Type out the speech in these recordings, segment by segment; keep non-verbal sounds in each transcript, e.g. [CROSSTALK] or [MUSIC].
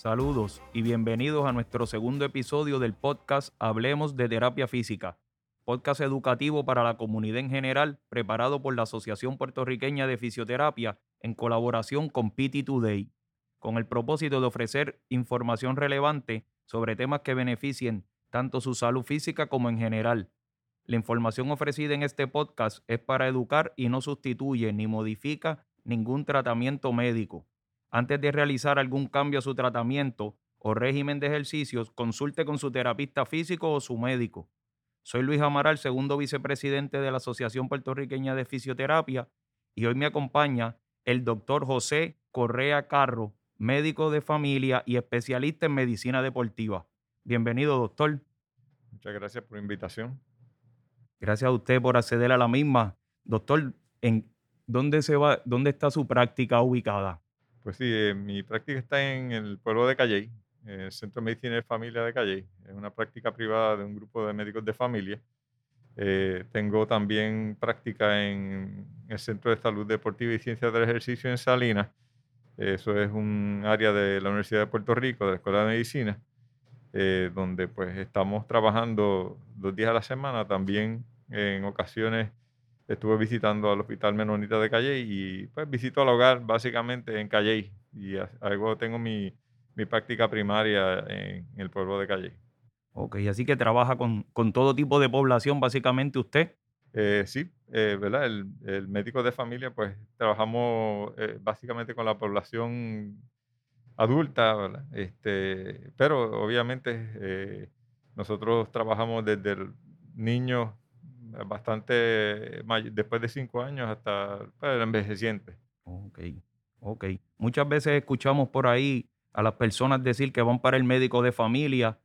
Saludos y bienvenidos a nuestro segundo episodio del podcast Hablemos de Terapia Física, podcast educativo para la comunidad en general, preparado por la Asociación Puertorriqueña de Fisioterapia en colaboración con PT Today, con el propósito de ofrecer información relevante sobre temas que beneficien tanto su salud física como en general. La información ofrecida en este podcast es para educar y no sustituye ni modifica ningún tratamiento médico. Antes de realizar algún cambio a su tratamiento o régimen de ejercicios, consulte con su terapista físico o su médico. Soy Luis Amaral, segundo vicepresidente de la Asociación Puertorriqueña de Fisioterapia, y hoy me acompaña el doctor José Correa Carro, médico de familia y especialista en medicina deportiva. Bienvenido, doctor. Muchas gracias por la invitación. Gracias a usted por acceder a la misma. Doctor, ¿en dónde, se va, dónde está su práctica ubicada? Pues sí, eh, mi práctica está en el pueblo de Calley, el Centro de Medicina de Familia de Calley. Es una práctica privada de un grupo de médicos de familia. Eh, tengo también práctica en el Centro de Salud Deportiva y Ciencias del Ejercicio en Salinas. Eso es un área de la Universidad de Puerto Rico, de la Escuela de Medicina, eh, donde pues estamos trabajando dos días a la semana. También en ocasiones estuve visitando al Hospital Menonita de Calle y pues visito al hogar básicamente en Calle y algo tengo mi, mi práctica primaria en, el pueblo de Calle. Ok, así que trabaja con, con todo tipo de población básicamente usted. Eh, sí, eh, ¿verdad? El, el, médico de familia, pues trabajamos eh, básicamente con la población adulta, ¿verdad? Este, pero obviamente nosotros trabajamos desde el niño bastante después de cinco años hasta pues, el envejeciente. Ok, ok. Muchas veces escuchamos por ahí a las personas decir que van para el médico de familia,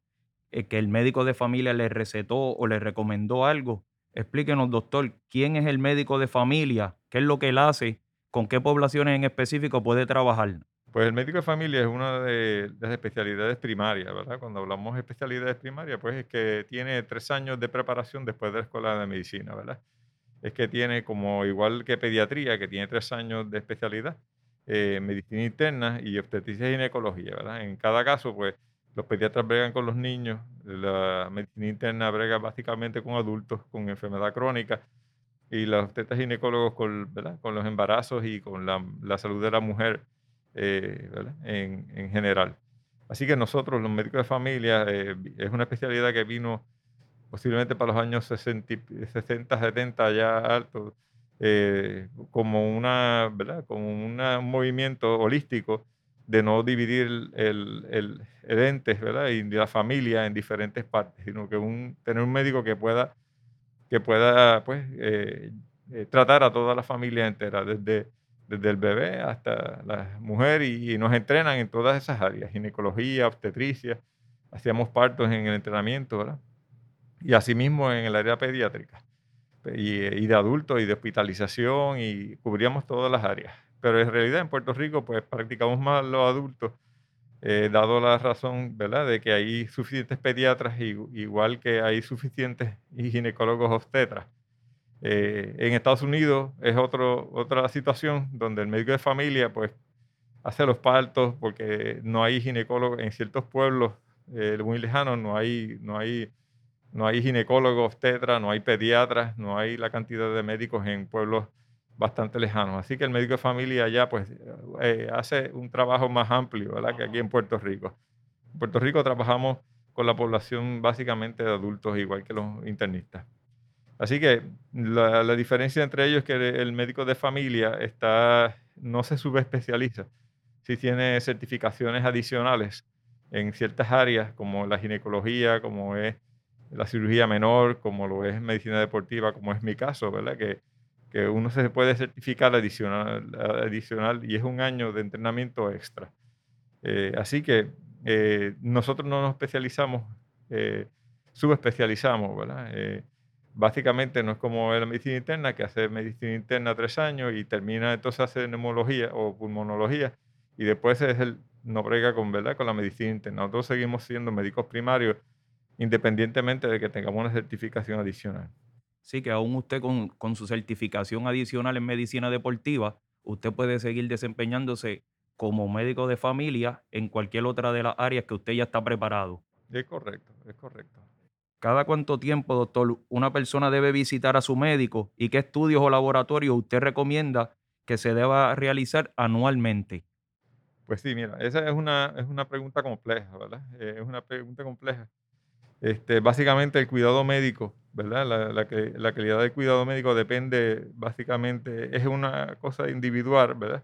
eh, que el médico de familia les recetó o les recomendó algo. Explíquenos, doctor, ¿quién es el médico de familia? ¿Qué es lo que él hace? ¿Con qué poblaciones en específico puede trabajar? Pues el médico de familia es una de las especialidades primarias, ¿verdad? Cuando hablamos de especialidades primarias, pues es que tiene tres años de preparación después de la escuela de medicina, ¿verdad? Es que tiene como igual que pediatría, que tiene tres años de especialidad, eh, medicina interna y obstetricia y ginecología, ¿verdad? En cada caso, pues los pediatras bregan con los niños, la medicina interna brega básicamente con adultos con enfermedad crónica y los obstetras ginecólogos con, ¿verdad? con los embarazos y con la, la salud de la mujer eh, en, en, general. Así que nosotros, los médicos de familia, eh, es una especialidad que vino posiblemente para los años 60, 60 70 ya altos, eh, como, una, ¿verdad? como un movimiento holístico de no dividir el, el, el, ente ¿verdad? y la familia en diferentes partes, sino que un, tener un médico que pueda, que pueda pues, tratar a toda la familia entera, desde desde el bebé hasta la mujer y, nos entrenan en todas esas áreas, ginecología, obstetricia, hacíamos partos en el entrenamiento, ¿verdad? Y asimismo en el área pediátrica, y, de adultos y de hospitalización, y cubríamos todas las áreas. Pero en realidad en Puerto Rico pues practicamos más los adultos, eh, dado la razón, ¿verdad?, de que hay suficientes pediatras, igual que hay suficientes ginecólogos obstetras eh, en Estados Unidos es otro, otra situación donde el médico de familia pues hace los partos porque no hay ginecólogos en ciertos pueblos eh, muy lejanos, no hay, no hay, no hay ginecólogos, tetra, no hay pediatras, no hay la cantidad de médicos en pueblos bastante lejanos. Así que el médico de familia ya pues eh, hace un trabajo más amplio ¿verdad? que aquí en Puerto Rico. En Puerto Rico trabajamos con la población básicamente de adultos, igual que los internistas. Así que la, diferencia entre ellos es que el médico de familia está, no se subespecializa. Si tiene certificaciones adicionales en ciertas áreas, como la ginecología, como es la cirugía menor, como lo es medicina deportiva, como es mi caso, ¿verdad? Que, que uno se puede certificar adicional, adicional y es un año de entrenamiento extra. Eh, así que eh, nosotros no nos especializamos, eh, subespecializamos, ¿verdad? Básicamente no es como la medicina interna, que hace medicina interna tres años y termina entonces hace neumología o pulmonología y después es el, no brega con, ¿verdad? con la medicina interna. Nosotros seguimos siendo médicos primarios independientemente de que tengamos una certificación adicional. Sí, que aún usted con, con su certificación adicional en medicina deportiva, usted puede seguir desempeñándose como médico de familia en cualquier otra de las áreas que usted ya está preparado. Es correcto, es correcto. ¿Cada cuánto tiempo, doctor, una persona debe visitar a su médico y qué estudios o laboratorios usted recomienda que se deba realizar anualmente? Pues sí, mira, esa es una, es una pregunta compleja, ¿verdad? Eh, es una pregunta compleja. Este, básicamente el cuidado médico, ¿verdad? La, la, la calidad del cuidado médico depende, básicamente, es una cosa individual, ¿verdad?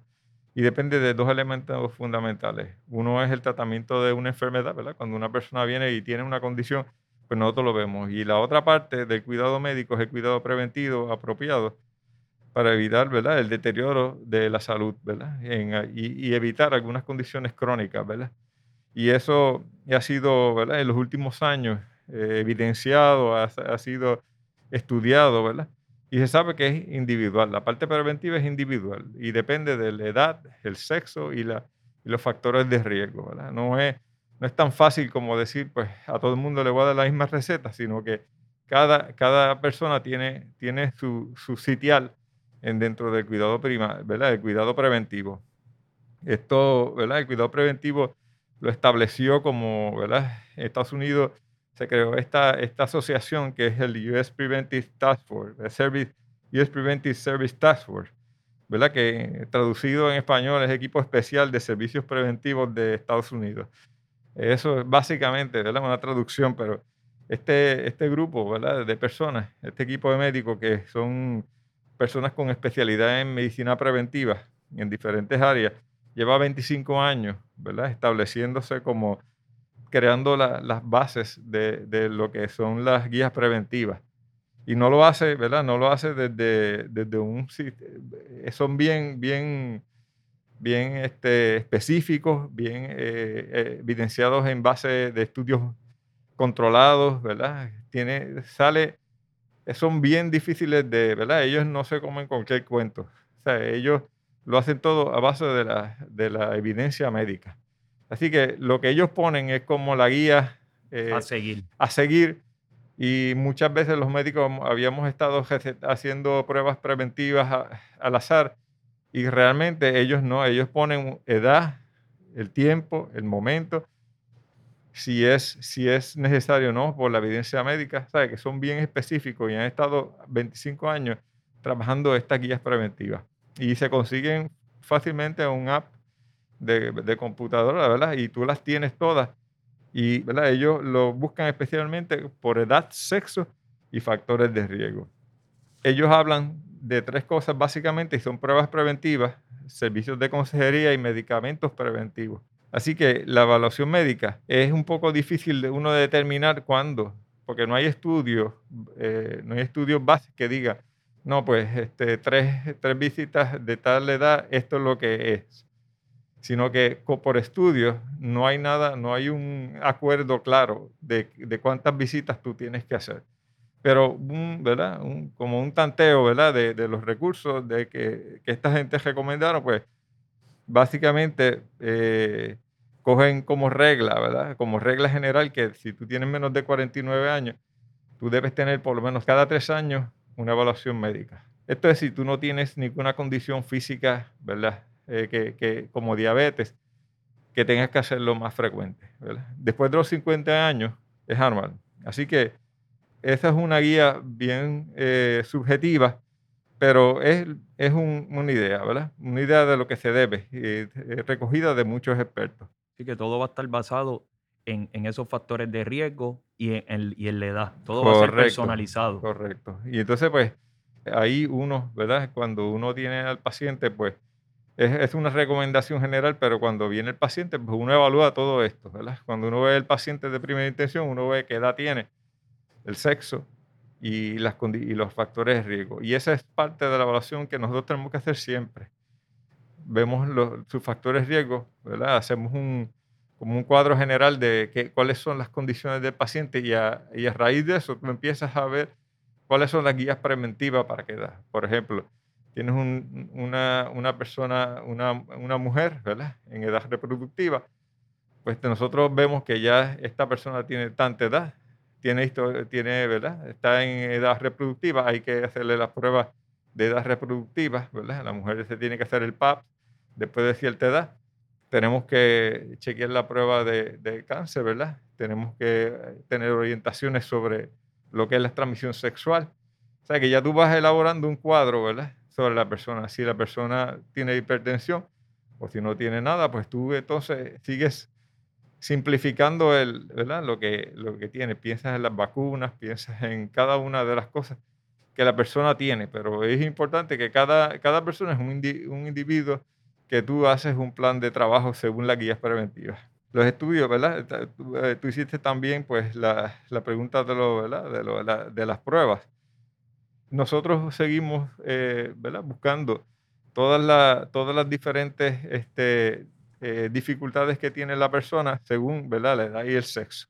Y depende de dos elementos fundamentales. Uno es el tratamiento de una enfermedad, ¿verdad? Cuando una persona viene y tiene una condición, pues nosotros lo vemos. Y la otra parte del cuidado médico es el cuidado preventivo apropiado para evitar ¿verdad? el deterioro de la salud ¿verdad? y, evitar algunas condiciones crónicas. ¿verdad? Y eso ha sido ¿verdad? en los últimos años eh, evidenciado, ha, ha, sido estudiado, ¿verdad? y se sabe que es individual. La parte preventiva es individual y depende de la edad, el sexo y, la, y los factores de riesgo. ¿verdad? No, es, no es tan fácil como decir, pues a todo el mundo le voy a dar la misma receta, sino que cada, cada persona tiene, tiene su, su sitial en dentro del cuidado prima, ¿verdad? El cuidado preventivo. Esto, ¿verdad? El cuidado preventivo lo estableció como, ¿verdad? Estados Unidos se creó esta, esta asociación que es el US Preventive Task Force, el Service, US Preventive Service Task Force, ¿verdad? Que traducido en español es Equipo Especial de Servicios Preventivos de Estados Unidos. Eso es básicamente, ¿verdad? Una traducción, pero este, este grupo. De personas, este equipo de médicos que son personas con especialidad en medicina preventiva en diferentes áreas, lleva 25 años, ¿verdad? Estableciéndose como creando las bases de, de, lo que son las guías preventivas. Y no lo hace, ¿verdad? No lo hace desde, desde un... Son bien, bien, bien este, específicos, bien eh, eh, evidenciados en base de estudios controlados, ¿verdad? Tiene, sale son bien difíciles de, ¿verdad? Ellos no se comen cualquier cuento. O sea, ellos lo hacen todo a base de la, de la evidencia médica. Así que lo que ellos ponen es como la guía eh, a seguir. A seguir. Y muchas veces los médicos habíamos estado haciendo pruebas preventivas al azar y realmente ellos no, ellos ponen edad, el tiempo, el momento si es, si es necesario o no por la evidencia médica, ¿sabe? que son bien específicos y han estado 25 años trabajando estas guías preventivas. Y se consiguen fácilmente en un app de, de, computadora, ¿verdad? Y tú las tienes todas. Y ¿verdad? ellos lo buscan especialmente por edad, sexo y factores de riesgo. Ellos hablan de tres cosas básicamente y son pruebas preventivas, servicios de consejería y medicamentos preventivos. Así que la evaluación médica es un poco difícil de uno determinar cuándo, porque no hay estudios, eh, no hay estudios básicos que digan, no, pues este, tres, tres visitas de tal edad, esto es lo que es. Sino que por estudios no hay nada, no hay un acuerdo claro de, de cuántas visitas tú tienes que hacer. Pero, un, ¿verdad? como un tanteo, ¿verdad? De, de los recursos de que, que, esta gente recomendaron, pues básicamente eh, cogen como regla, ¿verdad? Como regla general que si tú tienes menos de 49 años, tú debes tener por lo menos cada tres años una evaluación médica. Esto es si tú no tienes ninguna condición física, ¿verdad? Eh, que, que, como diabetes, que tengas que hacerlo más frecuente, ¿verdad? Después de los 50 años es normal. Así que esa es una guía bien eh, subjetiva pero es, es un, una idea, ¿verdad? Una idea de lo que se debe, eh, recogida de muchos expertos. Así que todo va a estar basado en, en esos factores de riesgo y en, y en la edad. Todo va a ser personalizado. Correcto. Y entonces, pues, ahí uno, ¿verdad? Cuando uno tiene al paciente, pues, es, es, una recomendación general, pero cuando viene el paciente, pues uno evalúa todo esto, ¿verdad? Cuando uno ve el paciente de primera intención, uno ve qué edad tiene, el sexo, y, las, y los factores de riesgo. Y esa es parte de la evaluación que nosotros tenemos que hacer siempre. Vemos los, sus factores de riesgo, ¿verdad? Hacemos un, como un cuadro general de qué, cuáles son las condiciones del paciente y a, y a raíz de eso tú empiezas a ver cuáles son las guías preventivas para que da. Por ejemplo, tienes un, una, una, persona, una, una, mujer, ¿verdad? En edad reproductiva, pues nosotros vemos que ya esta persona tiene tanta edad tiene, tiene, ¿verdad? Está en edad reproductiva, hay que hacerle las pruebas de edad reproductiva, ¿verdad? La mujer se tiene que hacer el PAP después de cierta edad tenemos que chequear la prueba de, de, cáncer, ¿verdad? Tenemos que tener orientaciones sobre lo que es la transmisión sexual. O sea, que ya tú vas elaborando un cuadro, ¿verdad? Sobre la persona. Si la persona tiene hipertensión o si no tiene nada, pues tú entonces sigues simplificando el, ¿verdad? Lo, que, lo que tiene. Piensas en las vacunas, piensas en cada una de las cosas que la persona tiene, pero es importante que cada, cada persona es un, un individuo que tú haces un plan de trabajo según las guías preventivas. Los estudios, ¿verdad? Tú, eh, hiciste también pues la, la pregunta de, lo, ¿verdad? De, lo, de, las pruebas. Nosotros seguimos eh, ¿verdad? buscando todas, las todas las diferentes este, eh, dificultades que tiene la persona según ¿verdad? la edad y el sexo.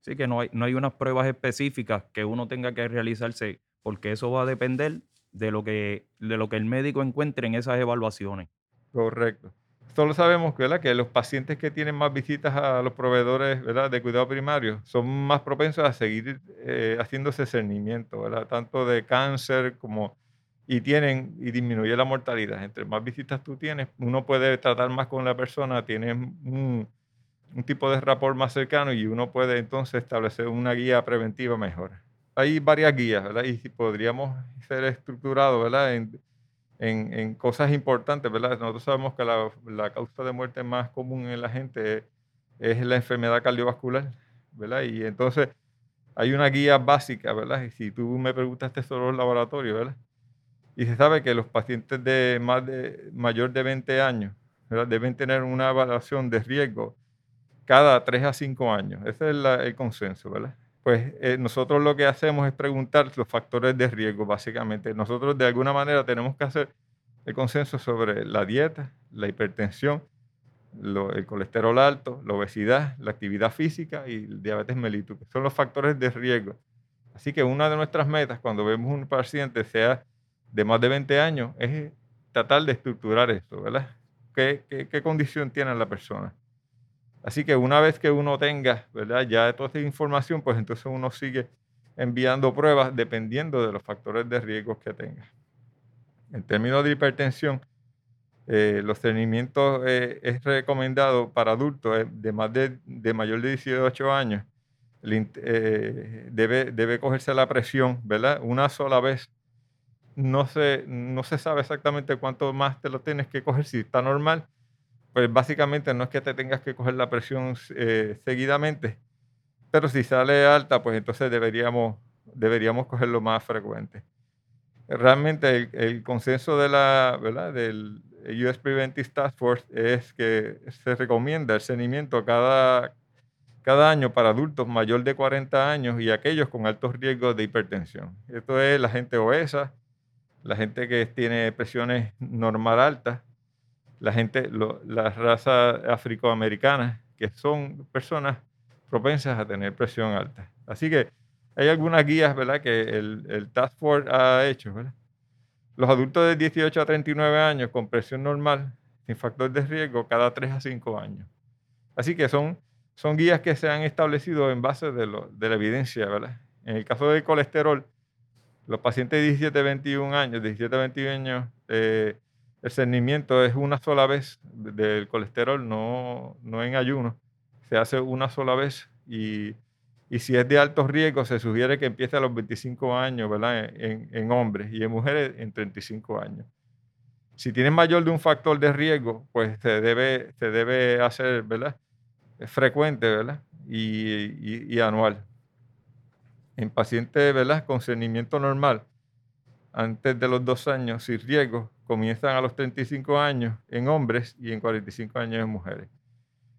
Sí, que no hay, no hay unas pruebas específicas que uno tenga que realizarse, porque eso va a depender de lo que, de lo que el médico encuentre en esas evaluaciones. Correcto. Solo sabemos ¿verdad? que los pacientes que tienen más visitas a los proveedores ¿verdad? de cuidado primario son más propensos a seguir eh, haciéndose cernimiento, ¿verdad? tanto de cáncer como y tienen y disminuye la mortalidad. Entre más visitas tú tienes, uno puede tratar más con la persona, tiene un, tipo de rapport más cercano y uno puede entonces establecer una guía preventiva mejor. Hay varias guías, ¿verdad? Y podríamos ser estructurados, ¿verdad? En, en, cosas importantes, ¿verdad? Nosotros sabemos que la, la, causa de muerte más común en la gente es la enfermedad cardiovascular, ¿verdad? Y entonces hay una guía básica, ¿verdad? Y si tú me preguntaste sobre los laboratorios, ¿verdad? Y se sabe que los pacientes de más de mayor de 20 años deben tener una evaluación de riesgo cada 3 a 5 años. Ese es el consenso, ¿verdad? Pues eh, nosotros lo que hacemos es preguntar los factores de riesgo, básicamente. Nosotros de alguna manera tenemos que hacer el consenso sobre la dieta, la hipertensión, el colesterol alto, la obesidad, la actividad física y el diabetes mellitus, que son los factores de riesgo. Así que una de nuestras metas cuando vemos un paciente sea de más de 20 años es tratar de estructurar esto, ¿verdad? ¿Qué, qué, condición tiene la persona? Así que una vez que uno tenga, ¿verdad? Ya toda esta información, pues entonces uno sigue enviando pruebas dependiendo de los factores de riesgo que tenga. En términos de hipertensión, eh, los cernimientos eh, es recomendado para adultos eh, de, más de, de, mayor de 18 años. debe, debe cogerse la presión, ¿verdad? Una sola vez no se, no se sabe exactamente cuánto más te lo tienes que coger. Si está normal, pues básicamente no es que te tengas que coger la presión eh, seguidamente, pero si sale alta, pues entonces deberíamos, deberíamos cogerlo más frecuente. Realmente el, consenso de la, ¿verdad? del US Preventive Task Force es que se recomienda el seguimiento cada, cada año para adultos mayor de 40 años y aquellos con altos riesgos de hipertensión. Esto es la gente obesa, la gente que tiene presiones normal altas, la gente, las razas afroamericanas, que son personas propensas a tener presión alta. Así que hay algunas guías ¿verdad? que el, Task Force ha hecho. Los adultos de 18 a 39 años con presión normal, sin factor de riesgo, cada 3 a 5 años. Así que son, son guías que se han establecido en base de, lo, de la evidencia. ¿verdad? En el caso del colesterol, los pacientes de 17 21 años, 17 21 años, eh, el cernimiento es una sola vez del colesterol, no, no en ayuno. Se hace una sola vez y, y, si es de alto riesgo, se sugiere que empiece a los 25 años, ¿verdad? En, en hombres y en mujeres en 35 años. Si tienen mayor de un factor de riesgo, pues se debe, se debe hacer, ¿verdad? frecuente, ¿verdad? y, y anual en pacientes ¿verdad? con cernimiento normal, antes de los dos años sin riesgo, comienzan a los 35 años en hombres y en 45 años en mujeres.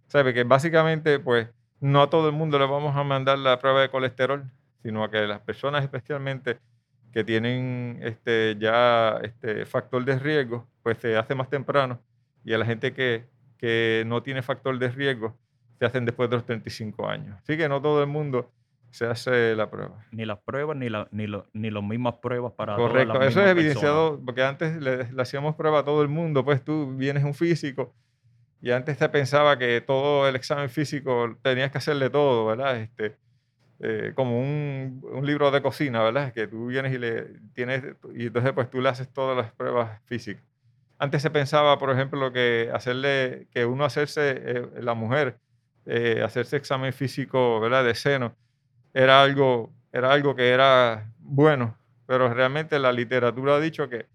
Sabe que básicamente, pues, no a todo el mundo le vamos a mandar la prueba de colesterol, sino a que las personas especialmente que tienen este, ya este factor de riesgo, pues se hace más temprano, y a la gente que, que no tiene factor de riesgo, se hacen después de los 35 años. Así que no todo el mundo se hace la prueba. Ni las pruebas, ni, la, ni, lo, ni las mismas pruebas para Correcto, eso es evidenciado, porque antes le, hacíamos prueba a todo el mundo, pues tú vienes un físico y antes te pensaba que todo el examen físico tenías que hacerle todo, ¿verdad? Este, eh, como un, un, libro de cocina, ¿verdad? Que tú vienes y le tienes, y entonces pues tú le haces todas las pruebas físicas. Antes se pensaba, por ejemplo, que hacerle, que uno hacerse, eh, la mujer, eh, hacerse examen físico, ¿verdad? De seno, era algo, era algo que era bueno, pero realmente la literatura ha dicho que,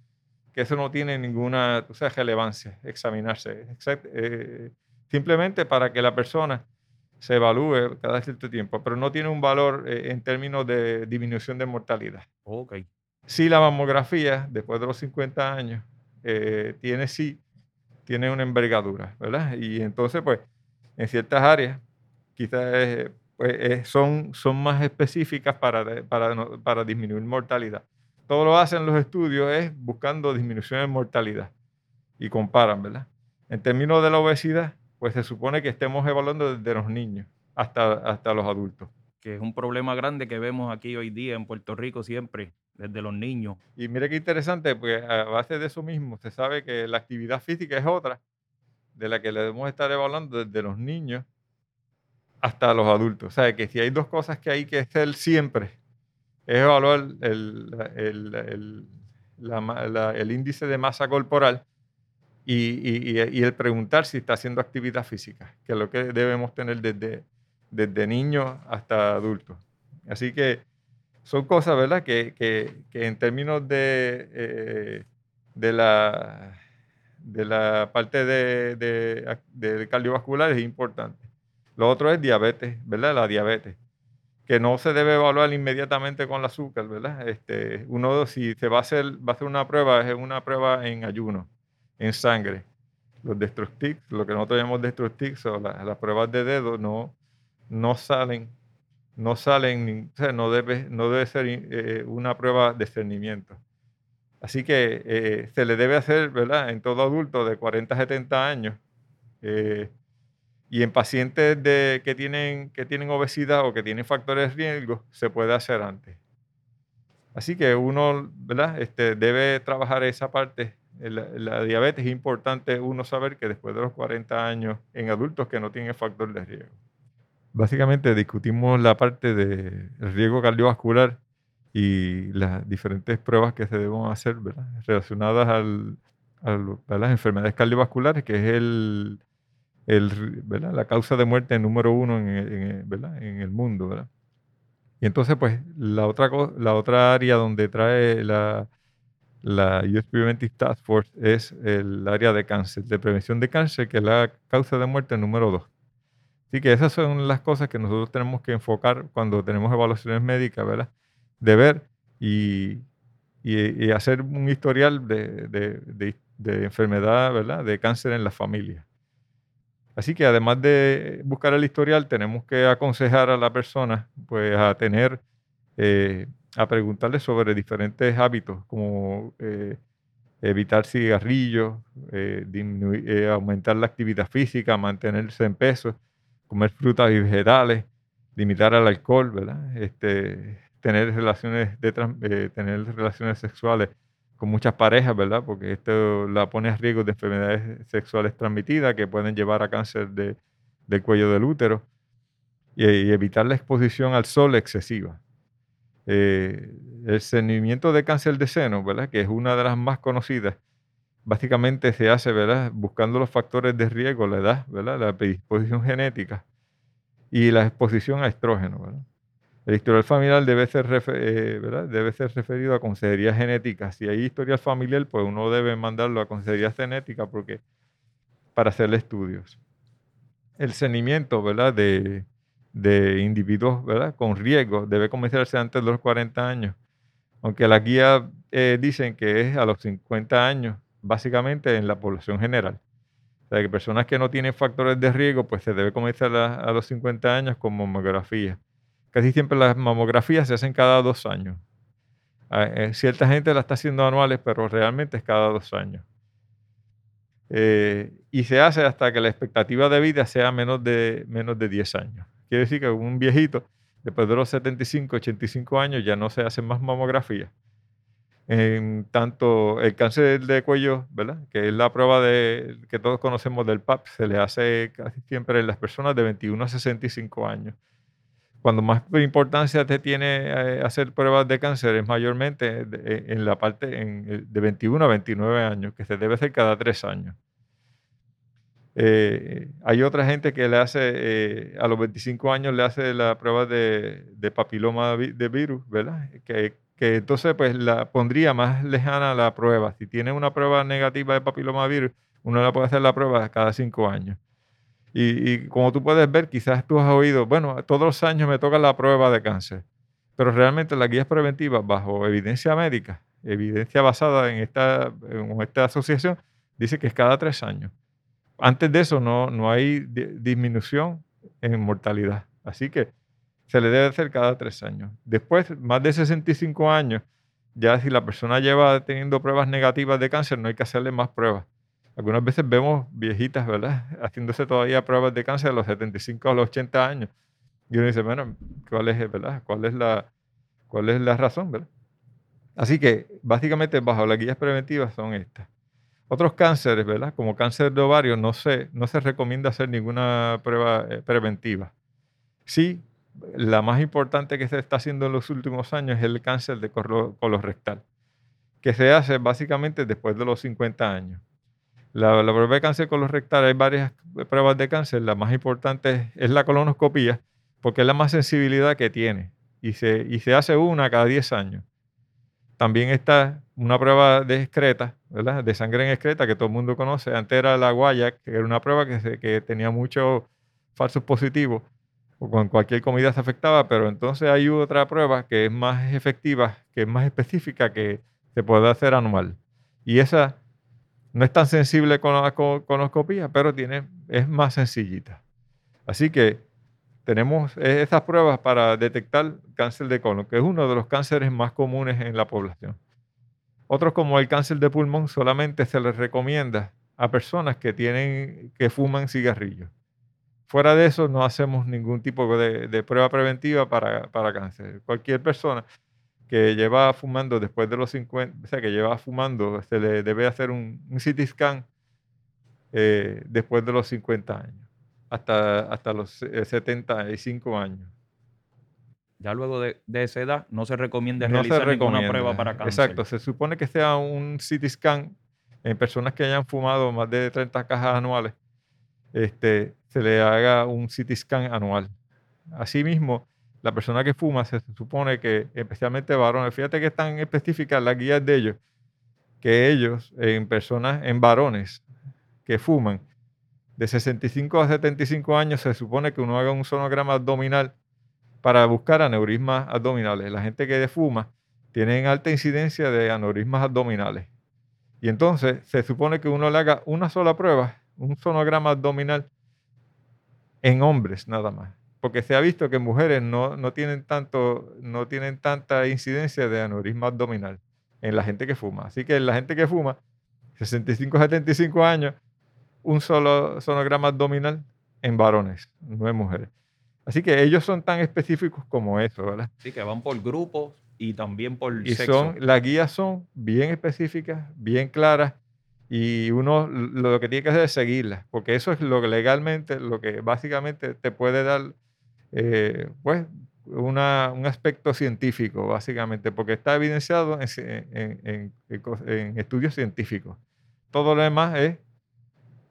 que eso no tiene ninguna o sea, relevancia, examinarse. Eh, simplemente para que la persona se evalúe cada cierto tiempo, pero no tiene un valor eh, en términos de disminución de mortalidad. Ok. Sí, la mamografía, después de los 50 años, eh, tiene sí, tiene una envergadura, ¿verdad? Y entonces, pues, en ciertas áreas, quizás pues, son, son más específicas para, para, para disminuir mortalidad. Todo lo hacen los estudios es buscando disminución de mortalidad y comparan, ¿verdad? En términos de la obesidad, pues se supone que estemos evaluando desde los niños hasta, hasta los adultos. Que es un problema grande que vemos aquí hoy día en Puerto Rico siempre, desde los niños. Y mire qué interesante, porque a base de eso mismo se sabe que la actividad física es otra de la que le debemos estar evaluando desde los niños hasta los adultos. O sea, que si hay dos cosas que hay que hacer siempre, es evaluar el, el, el índice de masa corporal y, el preguntar si está haciendo actividad física, que es lo que debemos tener desde, desde niños hasta adultos. Así que son cosas, ¿verdad?, que, en términos de, eh, de, la, de la parte de, de, cardiovascular es importante. Lo otro es diabetes, ¿verdad? La diabetes, que no se debe evaluar inmediatamente con el azúcar, ¿verdad? Este, uno, si se va a hacer, va a hacer una prueba, es una prueba en ayuno en sangre. Los destructics, lo que nosotros llamamos destructics o las pruebas de dedo no, no salen, no salen, o sea, no debe, no debe ser eh, una prueba de cernimiento. Así que eh, se le debe hacer, ¿verdad? En todo adulto de 40 a 70 años. Eh, y en pacientes de, que, tienen, que tienen obesidad o que tienen factores de riesgo, se puede hacer antes. Así que uno ¿verdad? Este, debe trabajar esa parte la, diabetes es importante uno saber que después de los 40 años en adultos que no tienen factor de riesgo. Básicamente discutimos la parte del riesgo cardiovascular y las diferentes pruebas que se deben hacer relacionadas al, a las enfermedades cardiovasculares, que es el, el la causa de muerte número uno en, en el mundo. Y entonces, pues, la otra, la otra área donde trae la, la US Preventive Task Force es el área de cáncer, de prevención de cáncer, que es la causa de muerte número dos. Así que esas son las cosas que nosotros tenemos que enfocar cuando tenemos evaluaciones médicas, ¿verdad? De ver y, y, hacer un historial de, de, de, enfermedad, ¿verdad? De cáncer en la familia. Así que además de buscar el historial, tenemos que aconsejar a la persona pues, a tener eh, a preguntarle sobre diferentes hábitos, como eh, evitar cigarrillos, eh, eh, aumentar la actividad física, mantenerse en peso, comer frutas y vegetales, limitar el alcohol. Este, tener relaciones de tener relaciones sexuales con muchas parejas, ¿verdad? Porque esto la pone a riesgo de enfermedades sexuales transmitidas que pueden llevar a cáncer de, del cuello del útero y evitar la exposición al sol excesiva. Eh, el cernimiento de cáncer de seno, ¿verdad? que es una de las más conocidas, básicamente se hace ¿verdad? buscando los factores de riesgo, la edad, ¿verdad? la predisposición genética y la exposición a estrógeno. ¿verdad? El historial familiar debe ser, eh, debe ser referido a consejería genética. Si hay historial familiar, pues uno debe mandarlo a consejería genética porque, para hacerle estudios. El cernimiento ¿verdad? De, de individuos ¿verdad? con riesgo debe comenzarse antes de los 40 años, aunque las guías eh, dicen que es a los 50 años, básicamente en la población general. O sea, que personas que no tienen factores de riesgo, pues se debe comenzar a, los 50 años con mamografía. Casi siempre las mamografías se hacen cada dos años. Ah, eh, cierta gente la está haciendo anuales, pero realmente es cada dos años. Eh, y se hace hasta que la expectativa de vida sea menos de, menos de 10 años. Quiere decir que un viejito, después de los 75, 85 años, ya no se hace más mamografía. En tanto el cáncer de cuello, ¿verdad? Que es la prueba de, que todos conocemos del PAP, se le hace casi siempre en las personas de 21 a 65 años. Cuando más importancia te tiene eh, hacer pruebas de cáncer es mayormente eh, en la parte de 21 a 29 años, que se debe hacer cada tres años. Eh, hay otra gente que le hace, a los 25 años le hace la prueba de, papiloma de virus, ¿verdad? Que, que, entonces pues la pondría más lejana la prueba. Si tiene una prueba negativa de papiloma virus, uno la puede hacer la prueba cada cinco años. Y, como tú puedes ver, quizás tú has oído, bueno, todos los años me toca la prueba de cáncer, pero realmente las guías preventivas bajo evidencia médica, evidencia basada en esta, en esta asociación, dice que es cada tres años. Antes de eso no, no hay disminución en mortalidad. Así que se le debe hacer cada tres años. Después, más de 65 años, ya si la persona lleva teniendo pruebas negativas de cáncer, no hay que hacerle más pruebas. Algunas veces vemos viejitas, ¿verdad? [LAUGHS] Haciéndose todavía pruebas de cáncer a los 75 a los 80 años. Y uno dice, bueno, ¿cuál es, verdad? ¿Cuál es la, cuál es la razón, verdad? Así que básicamente bajo las guías preventivas son estas. Otros cánceres, ¿verdad? Como cáncer de ovario, no se, no se recomienda hacer ninguna prueba eh, preventiva. Sí, la más importante que se está haciendo en los últimos años es el cáncer de colorectal, que se hace básicamente después de los 50 años. La, prueba de cáncer colorectal, hay varias pruebas de cáncer. La más importante es la colonoscopía, porque es la más sensibilidad que tiene. Y se, y se hace una cada 10 años. También está una prueba de excreta, ¿verdad? De sangre en excreta, que todo el mundo conoce. Antes era la guaya, que era una prueba que, que tenía muchos falsos positivos. O con cualquier comida se afectaba, pero entonces hay otra prueba que es más efectiva, que es más específica, que se puede hacer anual. Y esa no es tan sensible con la colonoscopia, pero tiene, es más sencillita. Así que tenemos e-, estas pruebas para detectar cáncer de colon, que es uno de los cánceres más comunes en la población. Otros como el cáncer de pulmón solamente se les recomienda a personas que, tienen, que fuman cigarrillos. Fuera de eso no hacemos ningún tipo de, prueba preventiva para, para cáncer. Cualquier persona que lleva fumando después de los 50, o sea, que lleva fumando, se le debe hacer un, un CT scan eh, después de los 50 años, hasta, hasta los 75 eh, años. Ya luego de, esa edad no se recomienda realizar ninguna prueba para cáncer. Exacto, se supone que sea un CT scan en personas que hayan fumado más de 30 cajas anuales, este, se le haga un CT scan anual. Asimismo, la persona que fuma se supone que, especialmente varones, fíjate que están específicas las guías de ellos, que ellos, en personas, en varones que fuman, de 65 a 75 años, se supone que uno haga un sonograma abdominal para buscar aneurismas abdominales. La gente que fuma tiene alta incidencia de aneurismas abdominales. Y entonces se supone que uno le haga una sola prueba, un sonograma abdominal, en hombres nada más porque se ha visto que mujeres no, no, tienen, tanto, no tienen tanta incidencia de aneurisma abdominal en la gente que fuma. Así que en la gente que fuma, 65 75 años, un solo sonograma abdominal en varones, no en mujeres. Así que ellos son tan específicos como eso, ¿verdad? Sí, que van por grupos y también por y Son, las guías son bien específicas, bien claras, y uno lo que tiene que hacer es seguirlas, porque eso es lo que legalmente, lo que básicamente te puede dar eh, pues, un aspecto científico, básicamente, porque está evidenciado en, estudios científicos. Todo lo demás es,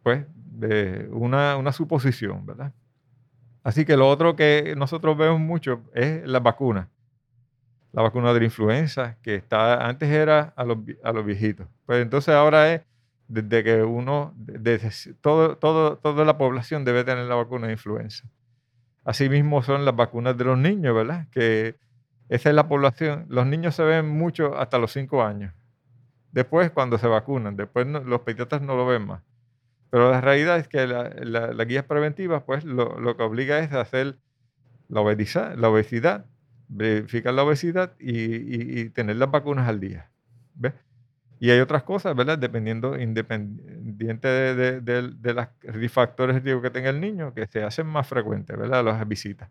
pues, una, una, suposición, ¿verdad? Así que lo otro que nosotros vemos mucho es la vacuna. La vacuna de la influenza, que está, antes era a los, a los viejitos. Pues entonces ahora es desde que uno, desde todo, todo, toda la población debe tener la vacuna de influenza. Asimismo son las vacunas de los niños, ¿verdad? Que esa es la población. Los niños se ven mucho hasta los 5 años. Después, cuando se vacunan, después los pediatras no lo ven más. Pero la realidad es que la, la, guía preventiva, pues lo, que obliga es a hacer la obesidad, la obesidad verificar la obesidad y, y tener las vacunas al día. ¿Ves? Y hay otras cosas, ¿verdad? Dependiendo, independiente de, de, los factores que tenga el niño, que se hacen más frecuentes, ¿verdad? Las visitas.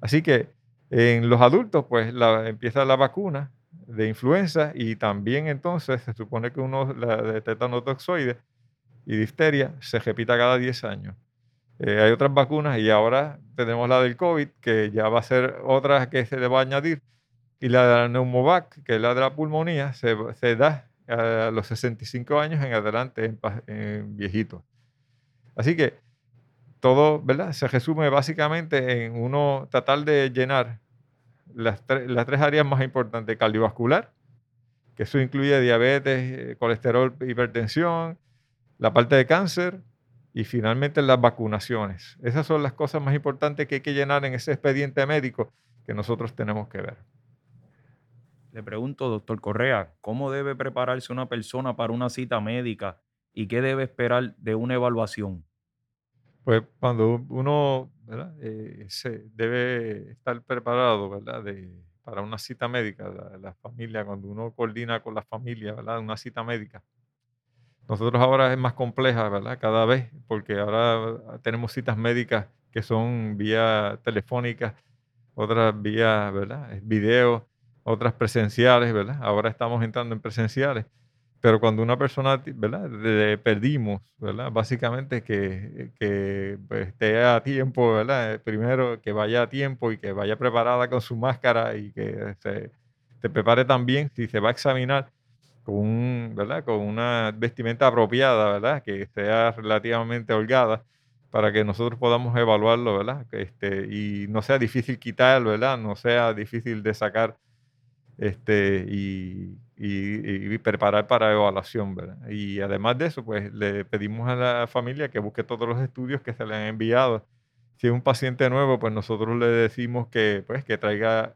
Así que en los adultos, pues la, empieza la vacuna de influenza y también entonces se supone que uno, la de tétano toxoide y difteria, se repita cada 10 años. Eh, hay otras vacunas y ahora tenemos la del COVID, que ya va a ser otra que se le va a añadir. Y la de la neumovac, que es la de la pulmonía, se, se da a los 65 años en adelante en, en viejitos. Así que todo, ¿verdad? Se resume básicamente en uno tratar de llenar las, las tres áreas más importantes, cardiovascular, que eso incluye diabetes, eh, colesterol, hipertensión, la parte de cáncer y finalmente las vacunaciones. Esas son las cosas más importantes que hay que llenar en ese expediente médico que nosotros tenemos que ver. Le pregunto, doctor Correa, ¿cómo debe prepararse una persona para una cita médica y qué debe esperar de una evaluación? Pues cuando uno eh, se debe estar preparado ¿verdad? De, para una cita médica, la, familia, cuando uno coordina con la familia, ¿verdad? una cita médica. Nosotros ahora es más compleja, ¿verdad? Cada vez, porque ahora tenemos citas médicas que son vía telefónica, otras vía, ¿verdad? Video, otras presenciales, ¿verdad? Ahora estamos entrando en presenciales. Pero cuando una persona, ¿verdad? Le perdimos, ¿verdad? Básicamente que, que pues, esté a tiempo, ¿verdad? Primero que vaya a tiempo y que vaya preparada con su máscara y que se, se prepare también si se va a examinar con, un, ¿verdad? con una vestimenta apropiada, ¿verdad? Que sea relativamente holgada para que nosotros podamos evaluarlo, ¿verdad? Este, y no sea difícil quitarlo, ¿verdad? No sea difícil de sacar este, y, y, preparar para evaluación. ¿verdad? Y además de eso, pues le pedimos a la familia que busque todos los estudios que se le han enviado. Si es un paciente nuevo, pues nosotros le decimos que, pues, que traiga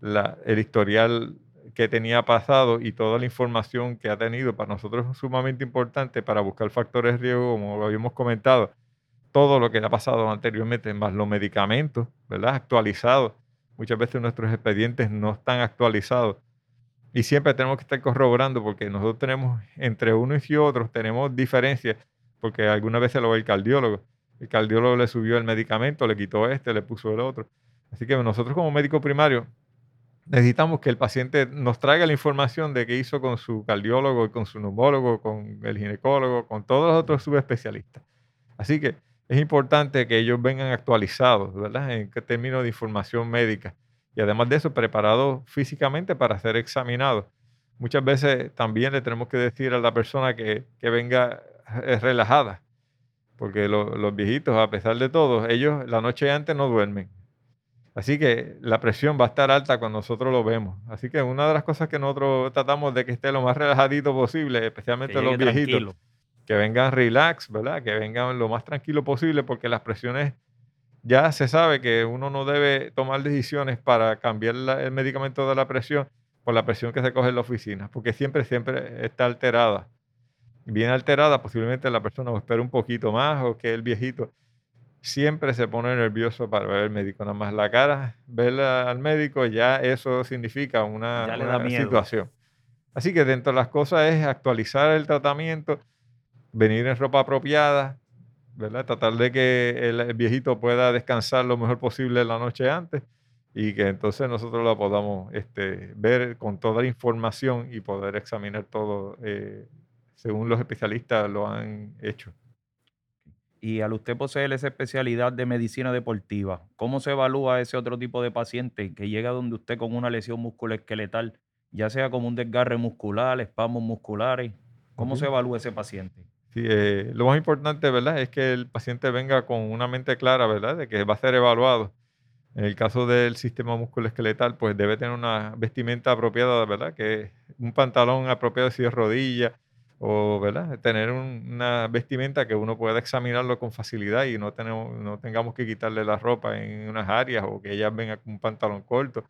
la, el historial que tenía pasado y toda la información que ha tenido. Para nosotros es sumamente importante para buscar factores de riesgo, como lo habíamos comentado, todo lo que ha pasado anteriormente, más los medicamentos, ¿verdad? Actualizados Muchas veces nuestros expedientes no están actualizados y siempre tenemos que estar corroborando porque nosotros tenemos, entre unos y otros, tenemos diferencias porque algunas veces lo ve el cardiólogo. El cardiólogo le subió el medicamento, le quitó este, le puso el otro. Así que nosotros como médico primario necesitamos que el paciente nos traiga la información de qué hizo con su cardiólogo, con su neumólogo, con el ginecólogo, con todos los otros subespecialistas. Así que es importante que ellos vengan actualizados, ¿verdad? En términos de información médica. Y además de eso, preparados físicamente para ser examinados. Muchas veces también le tenemos que decir a la persona que, que venga eh, relajada, porque los viejitos, a pesar de todo, ellos la noche antes no duermen. Así que la presión va a estar alta cuando nosotros lo vemos. Así que una de las cosas que nosotros tratamos de que esté lo más relajadito posible, especialmente los viejitos, que vengan relax, ¿verdad? Que vengan lo más tranquilo posible porque las presiones, ya se sabe que uno no debe tomar decisiones para cambiar el medicamento de la presión por la presión que se coge en la oficina, porque siempre, siempre está alterada. Bien alterada, posiblemente la persona o espera un poquito más o que el viejito siempre se pone nervioso para ver al médico. Nada más la cara, ver al médico, ya eso significa una, una situación. Así que dentro de las cosas es actualizar el tratamiento, venir en ropa apropiada, ¿verdad? Tratar de que el, viejito pueda descansar lo mejor posible la noche antes y que entonces nosotros lo podamos este, ver con toda la información y poder examinar todo eh, según los especialistas lo han hecho. Y al usted poseer esa especialidad de medicina deportiva, ¿cómo se evalúa ese otro tipo de paciente que llega donde usted con una lesión musculoesqueletal, ya sea como un desgarre muscular, espasmos musculares? ¿Cómo se evalúa ese paciente? Eh, lo más importante, ¿verdad? Es que el paciente venga con una mente clara, ¿verdad? De que va a ser evaluado. En el caso del sistema musculoesqueletal, pues debe tener una vestimenta apropiada, ¿verdad? Que un pantalón apropiado si es rodilla, o, ¿verdad? Tener una vestimenta que uno pueda examinarlo con facilidad y no, tenemos, no tengamos que quitarle la ropa en unas áreas o que ella venga con un pantalón corto,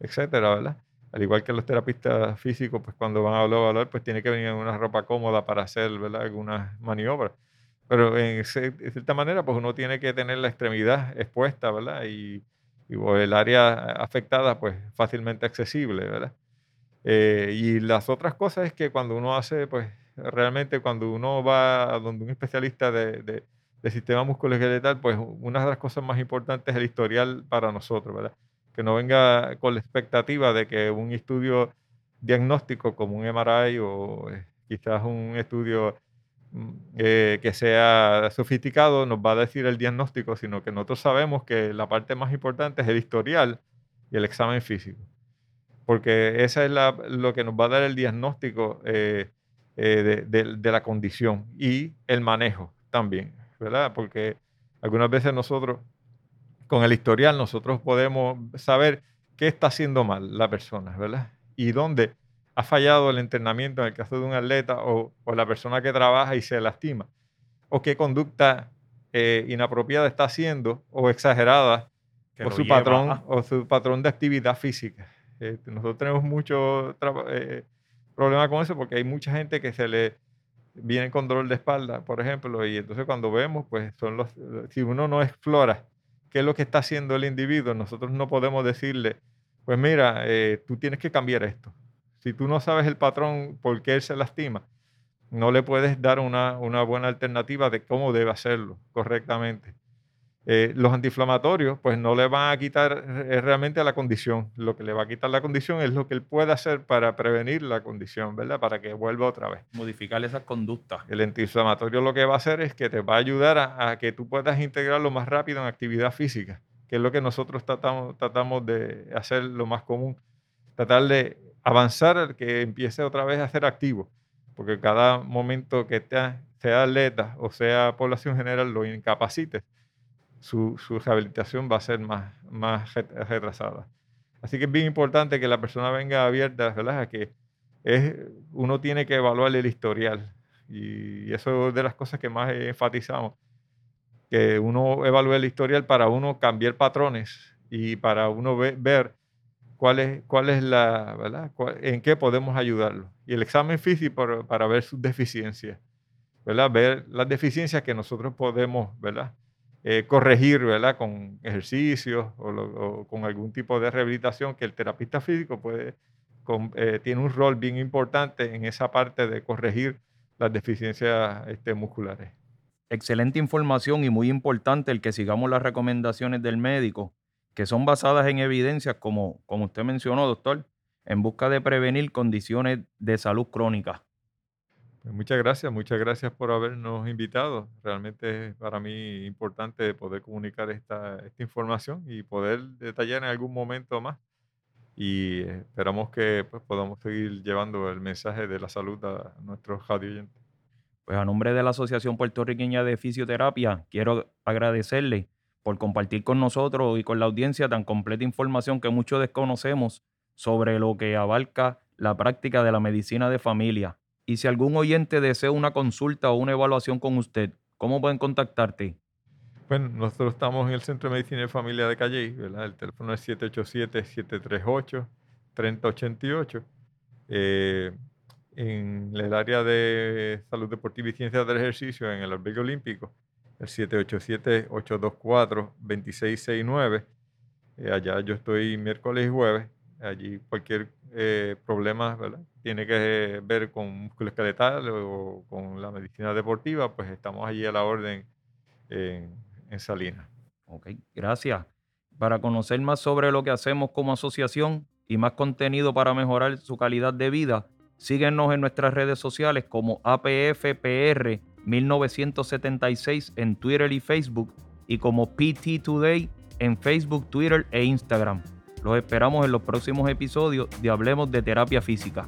etcétera, ¿verdad? Al igual que los terapistas físicos, pues cuando van a hablar, pues tiene que venir en una ropa cómoda para hacer ¿verdad? algunas maniobras. Pero en, cierta manera, pues uno tiene que tener la extremidad expuesta, ¿verdad? Y, el área afectada, pues fácilmente accesible, ¿verdad? Eh, y las otras cosas es que cuando uno hace, pues realmente cuando uno va a donde un especialista de, de, de sistema musculoesqueletal, pues una de las cosas más importantes es el historial para nosotros, ¿verdad? Que no venga con la expectativa de que un estudio diagnóstico como un MRI o eh, quizás un estudio mm, eh, que sea sofisticado nos va a decir el diagnóstico, sino que nosotros sabemos que la parte más importante es el historial y el examen físico. Porque esa es lo que nos va a dar el diagnóstico eh, eh, de, la condición y el manejo también, ¿verdad? Porque algunas veces nosotros, con el historial, nosotros podemos saber qué está haciendo mal la persona, ¿verdad? Y dónde ha fallado el entrenamiento en el caso de un atleta o, la persona que trabaja y se lastima, o qué conducta eh, inapropiada está haciendo o exagerada o su, patrón, o su patrón de actividad física. Este, nosotros tenemos mucho eh, problema con eso porque hay mucha gente que se le viene con dolor de espalda, por ejemplo, y entonces cuando vemos, pues son los, si uno no explora qué es lo que está haciendo el individuo, nosotros no podemos decirle, pues mira, eh, tú tienes que cambiar esto. Si tú no sabes el patrón por qué él se lastima, no le puedes dar una, una buena alternativa de cómo debe hacerlo correctamente. Eh, los antiinflamatorios, pues no le van a quitar eh, realmente la condición. Lo que le va a quitar la condición es lo que él puede hacer para prevenir la condición, ¿verdad? Para que vuelva otra vez. Modificar esas conductas. El antiinflamatorio lo que va a hacer es que te va a ayudar a, que tú puedas integrarlo más rápido en actividad física, que es lo que nosotros tratamos, tratamos de hacer lo más común. Tratar de avanzar, que empiece otra vez a ser activo, porque cada momento que te, sea atleta o sea población general lo incapacites, su, su, rehabilitación va a ser más, más retrasada. Así que es bien importante que la persona venga abierta, ¿verdad? A que es, uno tiene que evaluar el historial. Y eso es de las cosas que más enfatizamos. Que uno evalúe el historial para uno cambiar patrones y para uno ver cuál es, la, ¿verdad? en qué podemos ayudarlo. Y el examen físico para, para ver sus deficiencias, ¿verdad? Ver las deficiencias que nosotros podemos, ¿verdad? Eh, corregir, ¿verdad? Con ejercicios o, con algún tipo de rehabilitación que el terapista físico puede, eh, tiene un rol bien importante en esa parte de corregir las deficiencias este, musculares. Excelente información y muy importante el que sigamos las recomendaciones del médico, que son basadas en evidencias, como, como usted mencionó, doctor, en busca de prevenir condiciones de salud crónica. Pues, muchas gracias, muchas gracias por habernos invitado. Realmente es para mí importante poder comunicar esta, esta información y poder detallar en algún momento más. Y esperamos que pues, podamos seguir llevando el mensaje de la salud a nuestros radio Pues a nombre de la Asociación Puertorriqueña de Fisioterapia, quiero agradecerle por compartir con nosotros y con la audiencia tan completa información que muchos desconocemos sobre lo que abarca la práctica de la medicina de familia y si algún oyente desea una consulta o una evaluación con usted, ¿cómo pueden contactarte? Bueno, nosotros estamos en el Centro de Medicina y Familia de Calle, ¿verdad? El teléfono es 787-738-3088. Eh, en el área de salud deportiva y ciencias del ejercicio, en el albergue olímpico, el 787-824-2669. Eh, allá yo estoy miércoles y jueves. Allí cualquier eh, problema ¿verdad? tiene que ver con músculo esqueletal o con la medicina deportiva, pues estamos allí a la orden en, Salinas. Ok, gracias. Para conocer más sobre lo que hacemos como asociación y más contenido para mejorar su calidad de vida, síguenos en nuestras redes sociales como APFPR 1976 en Twitter y Facebook y como PT Today en Facebook, Twitter e Instagram. Los esperamos en los próximos episodios de Hablemos de Terapia Física.